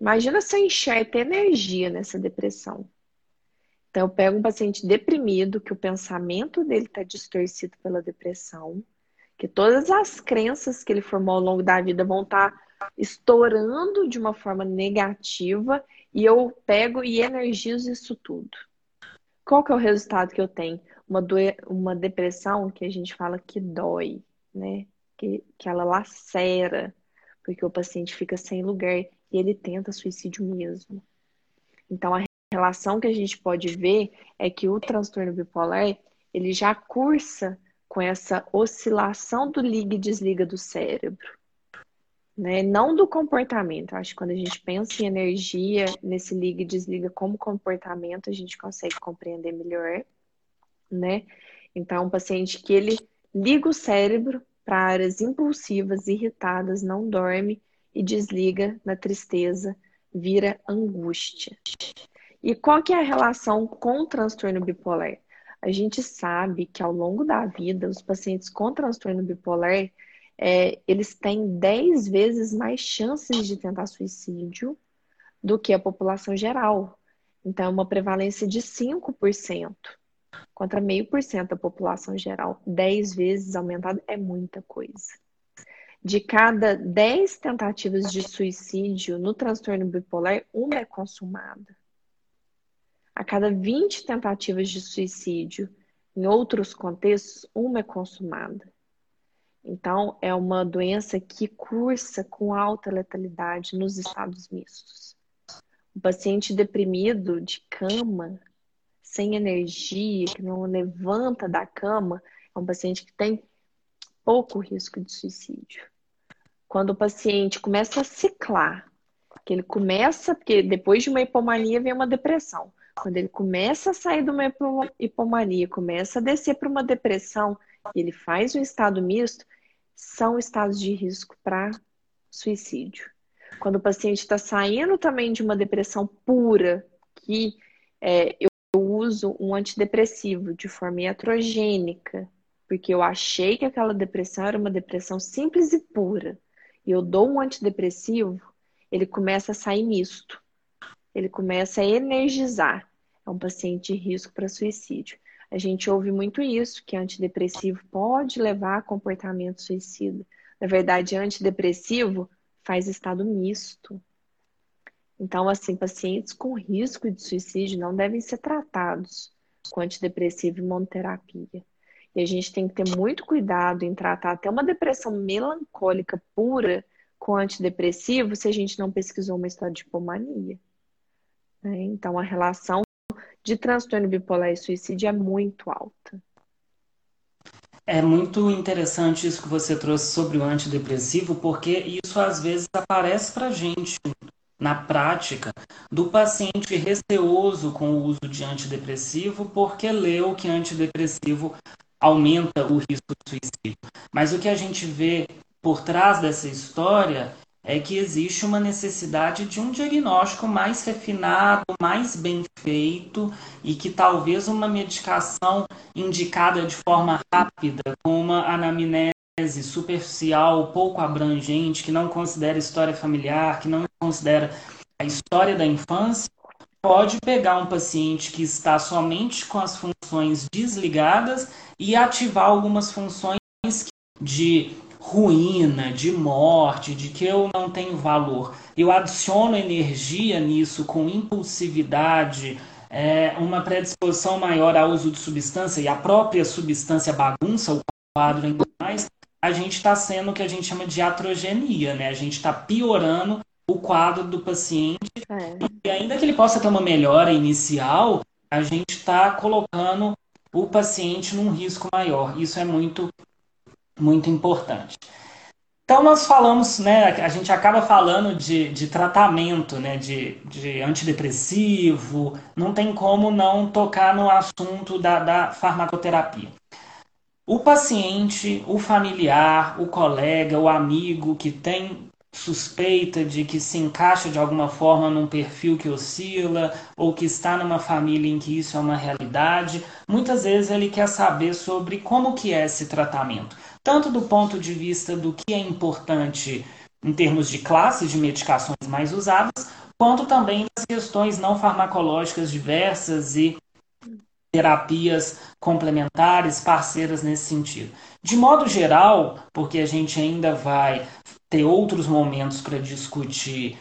[SPEAKER 2] Imagina se eu enxerga energia nessa depressão. Então, eu pego um paciente deprimido, que o pensamento dele está distorcido pela depressão, que todas as crenças que ele formou ao longo da vida vão estar tá estourando de uma forma negativa, e eu pego e energizo isso tudo. Qual que é o resultado que eu tenho? Uma, uma depressão que a gente fala que dói, né? Que, que ela lacera, porque o paciente fica sem lugar e ele tenta suicídio mesmo. Então, a relação que a gente pode ver é que o transtorno bipolar ele já cursa com essa oscilação do liga e desliga do cérebro. Né? Não do comportamento. Acho que quando a gente pensa em energia, nesse liga e desliga como comportamento, a gente consegue compreender melhor. Né? Então, um paciente que ele liga o cérebro para áreas impulsivas, irritadas, não dorme e desliga na tristeza, vira angústia. E qual que é a relação com o transtorno bipolar? A gente sabe que ao longo da vida, os pacientes com transtorno bipolar, é, eles têm 10 vezes mais chances de tentar suicídio do que a população geral. Então, é uma prevalência de 5%. contra meio por cento da população geral. 10 vezes aumentado é muita coisa. De cada 10 tentativas de suicídio no transtorno bipolar, uma é consumada. A cada 20 tentativas de suicídio em outros contextos, uma é consumada. Então, é uma doença que cursa com alta letalidade nos estados mistos. O paciente deprimido de cama, sem energia, que não levanta da cama, é um paciente que tem pouco risco de suicídio. Quando o paciente começa a ciclar, que ele começa, porque depois de uma hipomania vem uma depressão. Quando ele começa a sair de uma hipomania, começa a descer para uma depressão, ele faz um estado misto, são estados de risco para suicídio. Quando o paciente está saindo também de uma depressão pura, que é, eu uso um antidepressivo de forma iatrogênica, porque eu achei que aquela depressão era uma depressão simples e pura, e eu dou um antidepressivo, ele começa a sair misto. Ele começa a energizar. É um paciente de risco para suicídio. A gente ouve muito isso, que antidepressivo pode levar a comportamento suicida. Na verdade, antidepressivo faz estado misto. Então, assim, pacientes com risco de suicídio não devem ser tratados com antidepressivo e monoterapia. E a gente tem que ter muito cuidado em tratar até uma depressão melancólica pura com antidepressivo se a gente não pesquisou uma história de hipomania. Né? Então, a relação de transtorno bipolar e suicídio é muito alta.
[SPEAKER 1] É muito interessante isso que você trouxe sobre o antidepressivo, porque isso às vezes aparece para gente na prática do paciente receoso com o uso de antidepressivo porque leu que antidepressivo aumenta o risco de suicídio. Mas o que a gente vê por trás dessa história é que existe uma necessidade de um diagnóstico mais refinado, mais bem feito e que talvez uma medicação indicada de forma rápida, com uma anamnese superficial, pouco abrangente, que não considera história familiar, que não considera a história da infância, pode pegar um paciente que está somente com as funções desligadas e ativar algumas funções de ruína, de morte, de que eu não tenho valor. Eu adiciono energia nisso com impulsividade, é, uma predisposição maior ao uso de substância e a própria substância bagunça o quadro ainda mais, a gente está sendo o que a gente chama de atrogenia, né? A gente está piorando o quadro do paciente é. e ainda que ele possa ter uma melhora inicial, a gente está colocando o paciente num risco maior. Isso é muito muito importante. Então nós falamos, né, a gente acaba falando de, de tratamento, né, de, de antidepressivo, não tem como não tocar no assunto da, da farmacoterapia. O paciente, o familiar, o colega, o amigo que tem suspeita de que se encaixa de alguma forma num perfil que oscila ou que está numa família em que isso é uma realidade, muitas vezes ele quer saber sobre como que é esse tratamento tanto do ponto de vista do que é importante em termos de classes de medicações mais usadas, quanto também das questões não farmacológicas diversas e terapias complementares, parceiras nesse sentido. De modo geral, porque a gente ainda vai ter outros momentos para discutir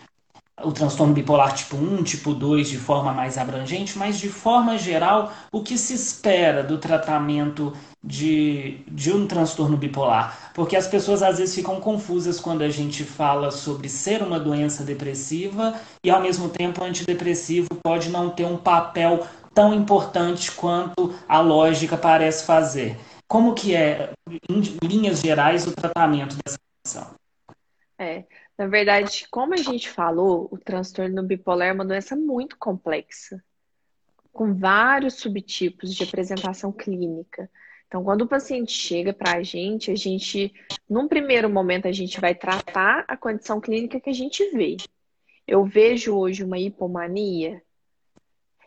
[SPEAKER 1] o transtorno bipolar tipo 1, tipo 2 de forma mais abrangente, mas de forma geral, o que se espera do tratamento de, de um transtorno bipolar? Porque as pessoas às vezes ficam confusas quando a gente fala sobre ser uma doença depressiva e ao mesmo tempo o antidepressivo pode não ter um papel tão importante quanto a lógica parece fazer. Como que é, em linhas gerais, o tratamento dessa condição?
[SPEAKER 2] É, na verdade, como a gente falou, o transtorno bipolar é uma doença muito complexa, com vários subtipos de apresentação clínica. Então, quando o paciente chega para a gente, a gente, num primeiro momento, a gente vai tratar a condição clínica que a gente vê. Eu vejo hoje uma hipomania.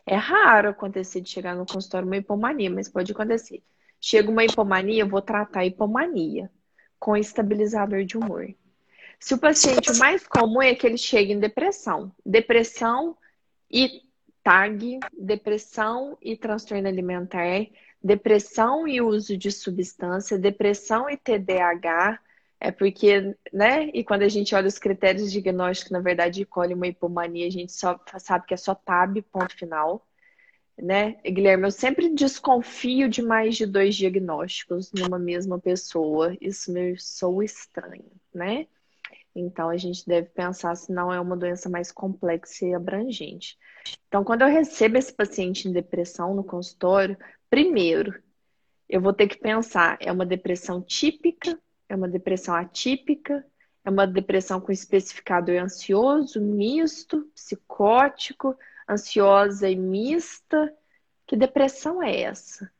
[SPEAKER 2] É raro acontecer de chegar no consultório uma hipomania, mas pode acontecer. Chega uma hipomania, eu vou tratar a hipomania com estabilizador de humor. Se o paciente, o mais comum é que ele chegue em depressão. Depressão e TAG, depressão e transtorno alimentar, depressão e uso de substância, depressão e TDAH, é porque, né? E quando a gente olha os critérios de diagnóstico, na verdade, colhe uma hipomania, a gente só sabe que é só TAB, ponto final. Né? Guilherme, eu sempre desconfio de mais de dois diagnósticos numa mesma pessoa. Isso me soa estranho, né? Então a gente deve pensar se não é uma doença mais complexa e abrangente. Então, quando eu recebo esse paciente em depressão no consultório, primeiro eu vou ter que pensar: é uma depressão típica é uma depressão atípica, é uma depressão com especificador ansioso, misto, psicótico, ansiosa e mista. Que depressão é essa?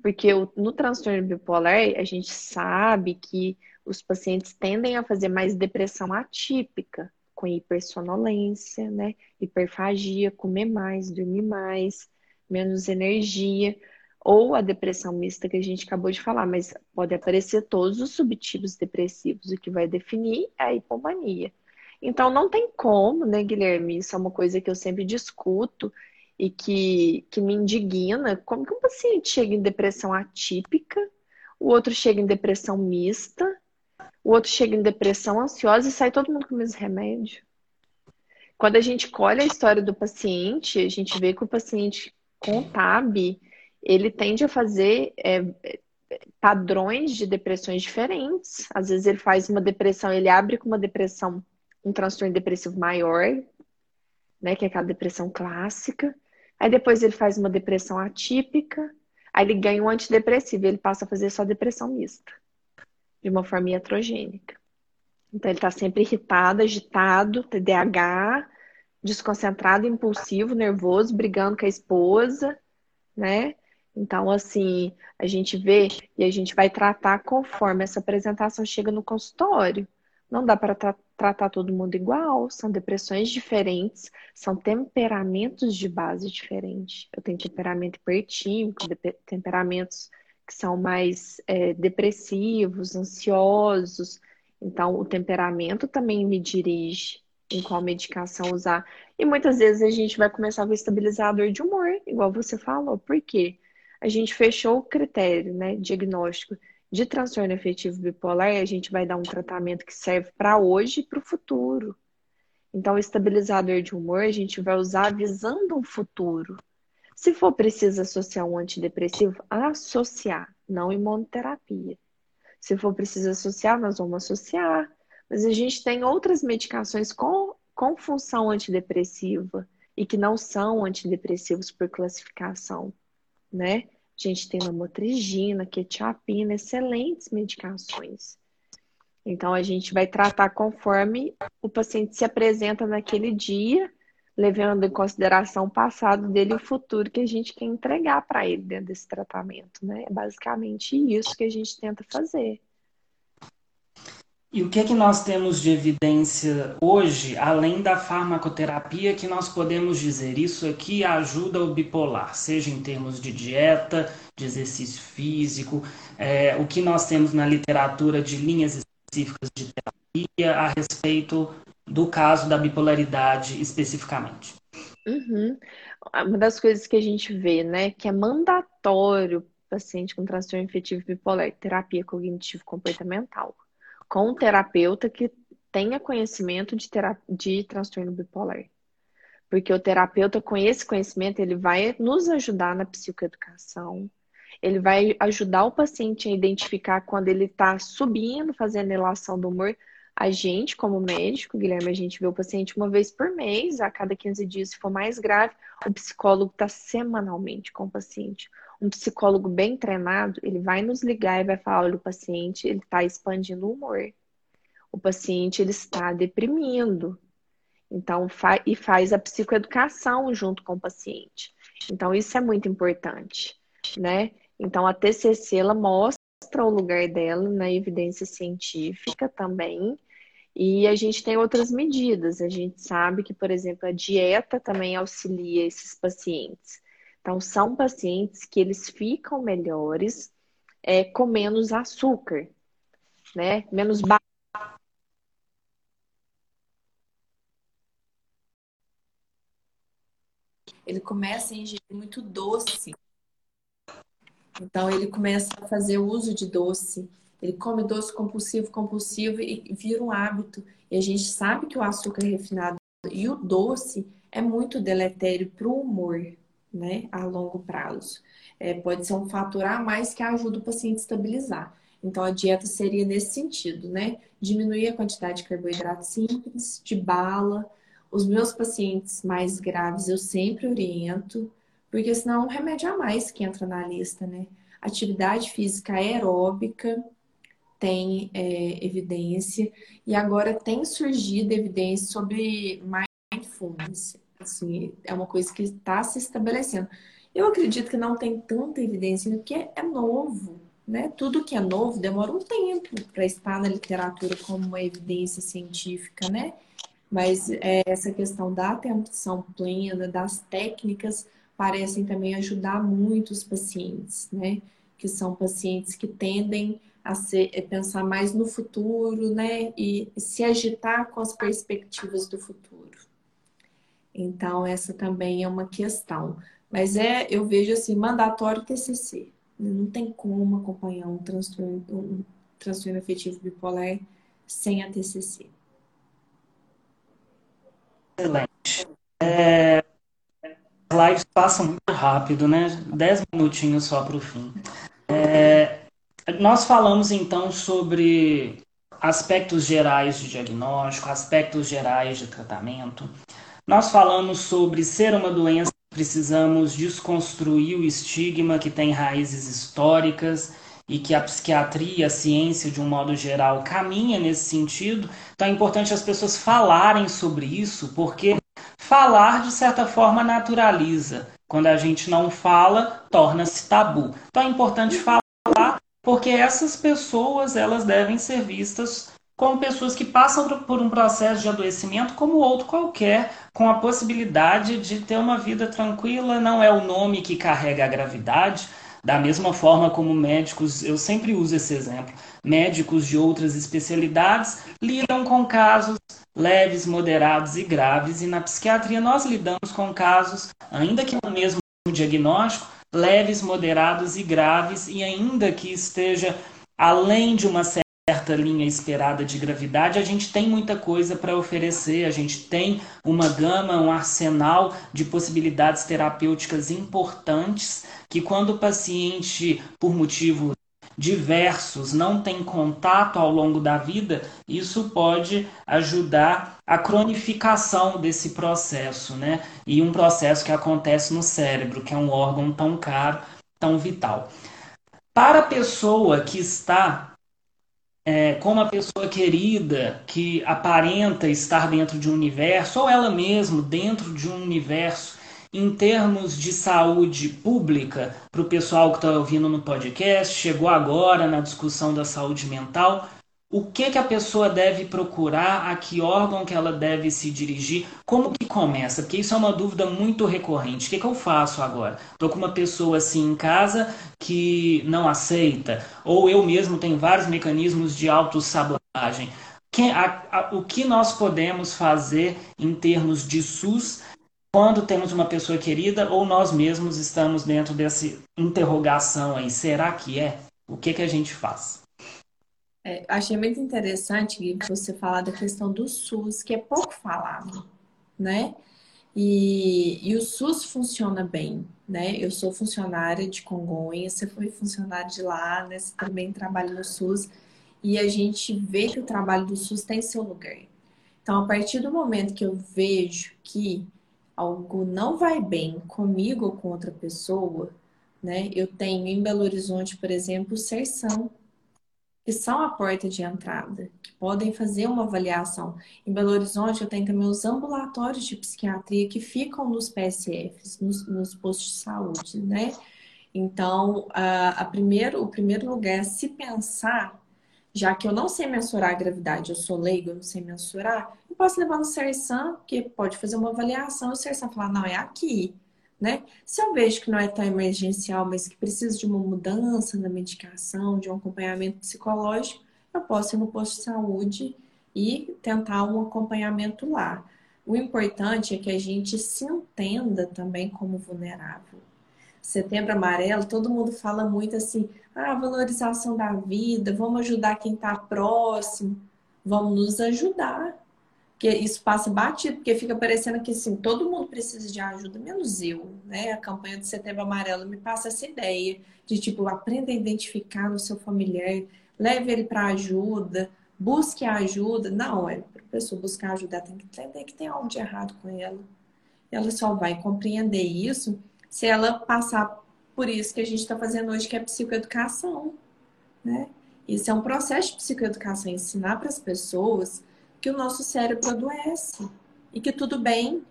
[SPEAKER 2] Porque no transtorno bipolar, a gente sabe que os pacientes tendem a fazer mais depressão atípica, com hipersonolência, né? Hiperfagia, comer mais, dormir mais, menos energia ou a depressão mista que a gente acabou de falar, mas pode aparecer todos os subtipos depressivos. O que vai definir é a hipomania. Então, não tem como, né, Guilherme? Isso é uma coisa que eu sempre discuto e que, que me indigna. Como que um paciente chega em depressão atípica, o outro chega em depressão mista, o outro chega em depressão ansiosa e sai todo mundo com o mesmo remédio? Quando a gente colhe a história do paciente, a gente vê que o paciente com TAB, ele tende a fazer é, padrões de depressões diferentes. Às vezes ele faz uma depressão, ele abre com uma depressão, um transtorno depressivo maior, né, que é aquela depressão clássica. Aí depois ele faz uma depressão atípica, aí ele ganha um antidepressivo, ele passa a fazer só depressão mista, de uma forma iatrogênica. Então ele está sempre irritado, agitado, TDAH, desconcentrado, impulsivo, nervoso, brigando com a esposa, né? Então, assim, a gente vê e a gente vai tratar conforme essa apresentação chega no consultório. Não dá para tra tratar todo mundo igual, são depressões diferentes, são temperamentos de base diferentes. Eu tenho temperamento hipertímico, temperamentos que são mais é, depressivos, ansiosos. Então, o temperamento também me dirige em qual medicação usar. E muitas vezes a gente vai começar com estabilizador de humor, igual você falou. Por quê? a gente fechou o critério, né, diagnóstico de transtorno afetivo bipolar e a gente vai dar um tratamento que serve para hoje e para o futuro. Então, o estabilizador de humor a gente vai usar visando um futuro. Se for preciso associar um antidepressivo, associar, não imunoterapia. Se for preciso associar, nós vamos associar. Mas a gente tem outras medicações com, com função antidepressiva e que não são antidepressivos por classificação né? A gente tem lamotrigina, quetiapina, excelentes medicações. Então, a gente vai tratar conforme o paciente se apresenta naquele dia, levando em consideração o passado dele e o futuro que a gente quer entregar para ele dentro desse tratamento, né? É basicamente isso que a gente tenta fazer.
[SPEAKER 1] E o que é que nós temos de evidência hoje, além da farmacoterapia, que nós podemos dizer isso aqui ajuda o bipolar, seja em termos de dieta, de exercício físico, é, o que nós temos na literatura de linhas específicas de terapia a respeito do caso da bipolaridade especificamente?
[SPEAKER 2] Uhum. Uma das coisas que a gente vê, né, que é mandatório paciente com transtorno afetivo bipolar, terapia cognitivo-comportamental com um terapeuta que tenha conhecimento de, de transtorno bipolar. Porque o terapeuta, com esse conhecimento, ele vai nos ajudar na psicoeducação, ele vai ajudar o paciente a identificar quando ele está subindo, fazendo relação do humor. A gente, como médico, Guilherme, a gente vê o paciente uma vez por mês, a cada 15 dias, se for mais grave, o psicólogo está semanalmente com o paciente um psicólogo bem treinado, ele vai nos ligar e vai falar, olha, o paciente ele está expandindo o humor. O paciente ele está deprimindo. Então, fa e faz a psicoeducação junto com o paciente. Então, isso é muito importante, né? Então, a TCC, ela mostra o lugar dela na evidência científica também, e a gente tem outras medidas. A gente sabe que, por exemplo, a dieta também auxilia esses pacientes. Então, são pacientes que eles ficam melhores é, com menos açúcar, né? Menos ba...
[SPEAKER 3] Ele começa a ingerir muito doce.
[SPEAKER 2] Então ele começa a fazer uso de doce, ele come doce compulsivo, compulsivo e vira um hábito. E a gente sabe que o açúcar refinado e o doce é muito deletério para o humor, né, a longo prazo. É, pode ser um fator a mais que ajuda o paciente a estabilizar. Então, a dieta seria nesse sentido, né? Diminuir a quantidade de carboidrato simples, de bala. Os meus pacientes mais graves eu sempre oriento, porque senão é um remédio a mais que entra na lista, né? Atividade física aeróbica tem é, evidência, e agora tem surgido evidência sobre mindfulness. Assim, é uma coisa que está se estabelecendo. Eu acredito que não tem tanta evidência, porque é novo né? Tudo que é novo demora um tempo para estar na literatura como uma evidência científica, né? Mas é, essa questão da atenção plena, das técnicas, parecem também ajudar muito os pacientes, né? Que são pacientes que tendem a ser, a pensar mais no futuro, né? E se agitar com as perspectivas do futuro. Então, essa também é uma questão. Mas é, eu vejo assim, mandatório TCC. Não tem como acompanhar um transtorno, um transtorno afetivo bipolar sem a TCC.
[SPEAKER 1] Excelente. É, as lives passam muito rápido, né? Dez minutinhos só para o fim. É, nós falamos então sobre aspectos gerais de diagnóstico, aspectos gerais de tratamento. Nós falamos sobre ser uma doença precisamos desconstruir o estigma que tem raízes históricas e que a psiquiatria, a ciência de um modo geral caminha nesse sentido. Então é importante as pessoas falarem sobre isso, porque falar de certa forma naturaliza. Quando a gente não fala, torna-se tabu. Então é importante falar porque essas pessoas elas devem ser vistas como pessoas que passam por um processo de adoecimento como outro qualquer, com a possibilidade de ter uma vida tranquila, não é o nome que carrega a gravidade. Da mesma forma como médicos, eu sempre uso esse exemplo, médicos de outras especialidades lidam com casos leves, moderados e graves, e na psiquiatria nós lidamos com casos, ainda que no mesmo diagnóstico, leves, moderados e graves, e ainda que esteja além de uma certa linha esperada de gravidade, a gente tem muita coisa para oferecer, a gente tem uma gama, um arsenal de possibilidades terapêuticas importantes que quando o paciente, por motivos diversos, não tem contato ao longo da vida, isso pode ajudar a cronificação desse processo, né? E um processo que acontece no cérebro, que é um órgão tão caro, tão vital. Para a pessoa que está é, com uma pessoa querida que aparenta estar dentro de um universo, ou ela mesma dentro de um universo, em termos de saúde pública, para o pessoal que está ouvindo no podcast, chegou agora na discussão da saúde mental, o que, que a pessoa deve procurar, a que órgão que ela deve se dirigir, como que começa? Porque isso é uma dúvida muito recorrente. O que, que eu faço agora? Estou com uma pessoa assim em casa que não aceita, ou eu mesmo tenho vários mecanismos de autossabotagem. o que nós podemos fazer em termos de SUS quando temos uma pessoa querida ou nós mesmos estamos dentro dessa interrogação aí? Será que é? O que, que a gente faz?
[SPEAKER 2] É, achei muito interessante, você falar da questão do SUS, que é pouco falado, né? E, e o SUS funciona bem, né? Eu sou funcionária de Congonhas, você foi funcionária de lá, né? Você também trabalha no SUS, e a gente vê que o trabalho do SUS tem seu lugar. Então, a partir do momento que eu vejo que algo não vai bem comigo ou com outra pessoa, né? Eu tenho em Belo Horizonte, por exemplo, Serção, que são a porta de entrada, que podem fazer uma avaliação. Em Belo Horizonte, eu tenho também os ambulatórios de psiquiatria que ficam nos PSFs, nos, nos postos de saúde, né? Então, a, a primeiro, o primeiro lugar é se pensar, já que eu não sei mensurar a gravidade, eu sou leigo, eu não sei mensurar, eu posso levar no CERSAM, que pode fazer uma avaliação, e o CERSAM falar, não, é aqui né? Se eu vejo que não é tão emergencial, mas que precisa de uma mudança na medicação, de um acompanhamento psicológico, eu posso ir no posto de saúde e tentar um acompanhamento lá. O importante é que a gente se entenda também como vulnerável. Setembro Amarelo, todo mundo fala muito assim, ah, valorização da vida, vamos ajudar quem está próximo, vamos nos ajudar. Porque isso passa batido, porque fica parecendo que assim, todo mundo precisa de ajuda, menos eu, né? A campanha de Setembro Amarelo me passa essa ideia de tipo, aprenda a identificar no seu familiar, leve ele para ajuda, busque ajuda. Não, é para a pessoa buscar ajuda, tem que entender que tem algo de errado com ela. Ela só vai compreender isso se ela passar por isso que a gente está fazendo hoje, que é psicoeducação, né? Isso é um processo de psicoeducação, ensinar para as pessoas que o nosso cérebro adoece e que tudo bem,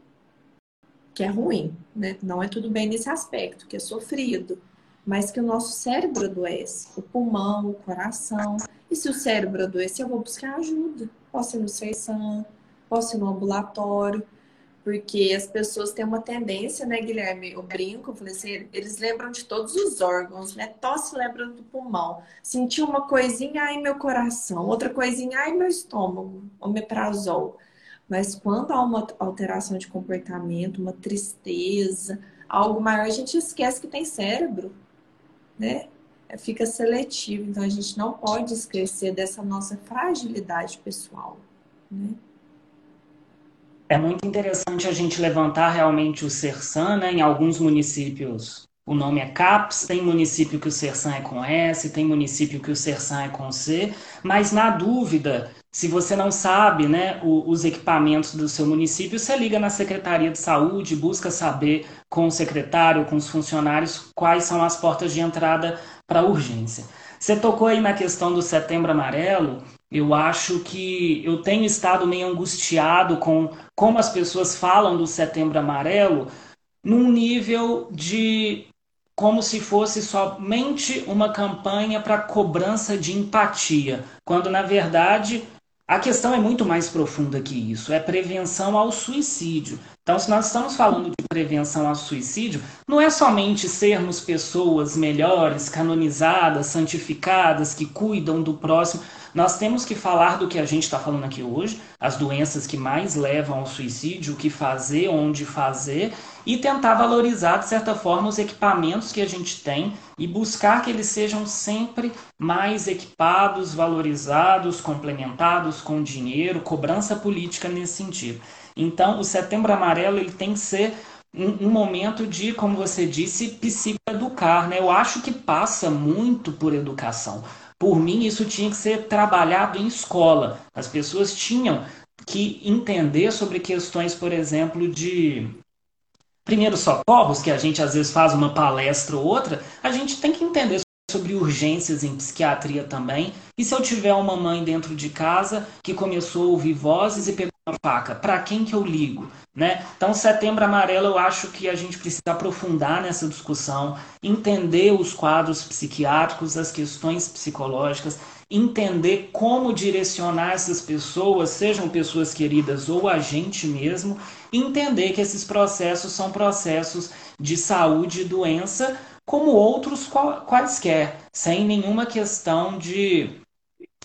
[SPEAKER 2] que é ruim, né? Não é tudo bem nesse aspecto, que é sofrido, mas que o nosso cérebro adoece, o pulmão, o coração. E se o cérebro adoecer, eu vou buscar ajuda. Posso ir no CERSAM, posso ir no ambulatório, porque as pessoas têm uma tendência, né, Guilherme? Eu brinco, eu falei assim, eles lembram de todos os órgãos, né? Tosse lembra do pulmão. Senti uma coisinha, ai, meu coração. Outra coisinha, ai, meu estômago. Omeprazol. Mas quando há uma alteração de comportamento, uma tristeza, algo maior, a gente esquece que tem cérebro, né? Fica seletivo. Então, a gente não pode esquecer dessa nossa fragilidade pessoal, né?
[SPEAKER 1] É muito interessante a gente levantar realmente o Sersan, né? Em alguns municípios o nome é CAPS, tem município que o Sersan é com S, tem município que o Sersan é com C, mas na dúvida, se você não sabe né, os equipamentos do seu município, você liga na Secretaria de Saúde, busca saber com o secretário, com os funcionários, quais são as portas de entrada para urgência. Você tocou aí na questão do Setembro Amarelo, eu acho que eu tenho estado meio angustiado com como as pessoas falam do Setembro Amarelo num nível de como se fosse somente uma campanha para cobrança de empatia, quando na verdade a questão é muito mais profunda que isso, é prevenção ao suicídio. Então, se nós estamos falando de prevenção ao suicídio, não é somente sermos pessoas melhores, canonizadas, santificadas, que cuidam do próximo. Nós temos que falar do que a gente está falando aqui hoje, as doenças que mais levam ao suicídio, o que fazer, onde fazer, e tentar valorizar, de certa forma, os equipamentos que a gente tem e buscar que eles sejam sempre mais equipados, valorizados, complementados com dinheiro, cobrança política nesse sentido. Então, o Setembro Amarelo ele tem que ser um, um, momento de, como você disse, psicoeducar. Né? Eu acho que passa muito por educação. Por mim, isso tinha que ser trabalhado em escola. As pessoas tinham que entender sobre questões, por exemplo, de primeiros socorros, que a gente às vezes faz uma palestra ou outra, a gente tem que entender sobre urgências em psiquiatria também. E se eu tiver uma mãe dentro de casa que começou a ouvir vozes e pegou uma faca, para quem que eu ligo? Né? Então, Setembro Amarelo, eu acho que a gente precisa aprofundar nessa discussão, entender os quadros psiquiátricos, as questões psicológicas, entender como direcionar essas pessoas, sejam pessoas queridas ou a gente mesmo, entender que esses processos são processos de saúde e doença, como outros quaisquer, sem nenhuma questão de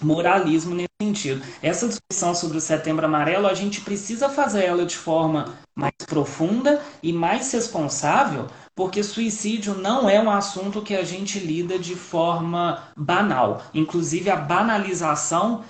[SPEAKER 1] moralismo nesse sentido. Essa discussão sobre o Setembro Amarelo, a gente precisa fazer ela de forma mais profunda e mais responsável, porque suicídio não é um assunto que a gente lida de forma banal. Inclusive, a banalização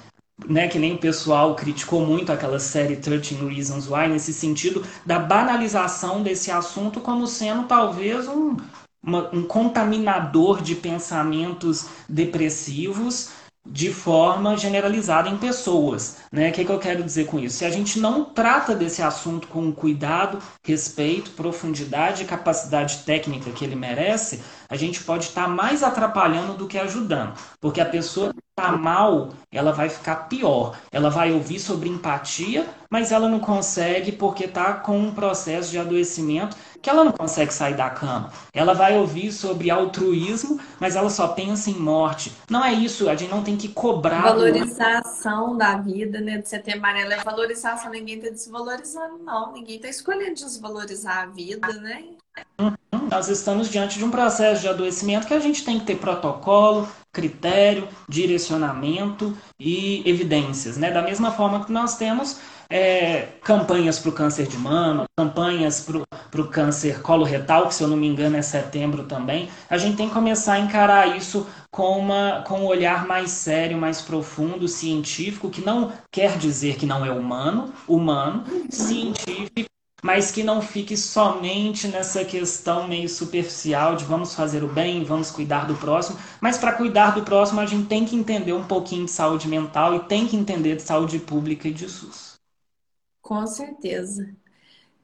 [SPEAKER 1] né, que nem o pessoal criticou muito aquela série 13 Reasons Why, nesse sentido da banalização desse assunto como sendo talvez um, uma, um contaminador de pensamentos depressivos de forma generalizada em pessoas. Né? O que, que eu quero dizer com isso? Se a gente não trata desse assunto com cuidado, respeito, profundidade e capacidade técnica que ele merece, a gente pode estar mais atrapalhando do que ajudando. Porque a pessoa está mal, ela vai ficar pior. Ela vai ouvir sobre empatia, mas ela não consegue porque está com um processo de adoecimento que ela não consegue sair da cama. Ela vai ouvir sobre altruísmo, mas ela só pensa em morte. Não é isso, a gente não tem que cobrar.
[SPEAKER 2] Valorização da vida, né? De ter amarelo é valorização. Ninguém está desvalorizando, não. Ninguém está escolhendo desvalorizar a vida, né?
[SPEAKER 1] Nós estamos diante de um processo de adoecimento que a gente tem que ter protocolo, critério, direcionamento e evidências, né? Da mesma forma que nós temos é, campanhas para o câncer de mama, campanhas para o câncer coloretal, que se eu não me engano é setembro também. A gente tem que começar a encarar isso com, uma, com um olhar mais sério, mais profundo, científico, que não quer dizer que não é humano, humano, científico, mas que não fique somente nessa questão meio superficial de vamos fazer o bem, vamos cuidar do próximo. Mas para cuidar do próximo, a gente tem que entender um pouquinho de saúde mental e tem que entender de saúde pública e de SUS.
[SPEAKER 2] Com certeza.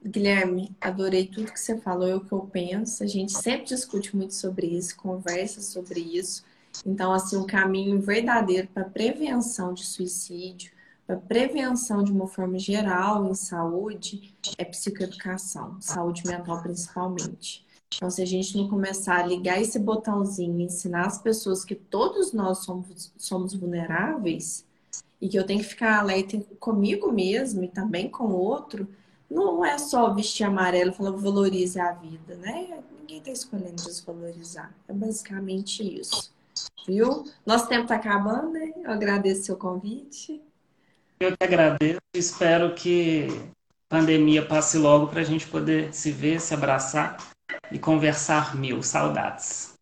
[SPEAKER 2] Guilherme, adorei tudo que você falou, é o que eu penso. A gente sempre discute muito sobre isso, conversa sobre isso. Então, assim, um caminho verdadeiro para prevenção de suicídio, para prevenção de uma forma geral em saúde, é psicoeducação, saúde mental principalmente. Então, se a gente não começar a ligar esse botãozinho e ensinar as pessoas que todos nós somos, somos vulneráveis, e que eu tenho que ficar alerta comigo mesmo e também com o outro, não é só vestir amarelo e falar valorize a vida, né? Ninguém está escolhendo desvalorizar. É basicamente isso. Viu? Nosso tempo está acabando, né? Eu agradeço o seu convite.
[SPEAKER 1] Eu que agradeço. Espero que a pandemia passe logo para a gente poder se ver, se abraçar e conversar mil. Saudades.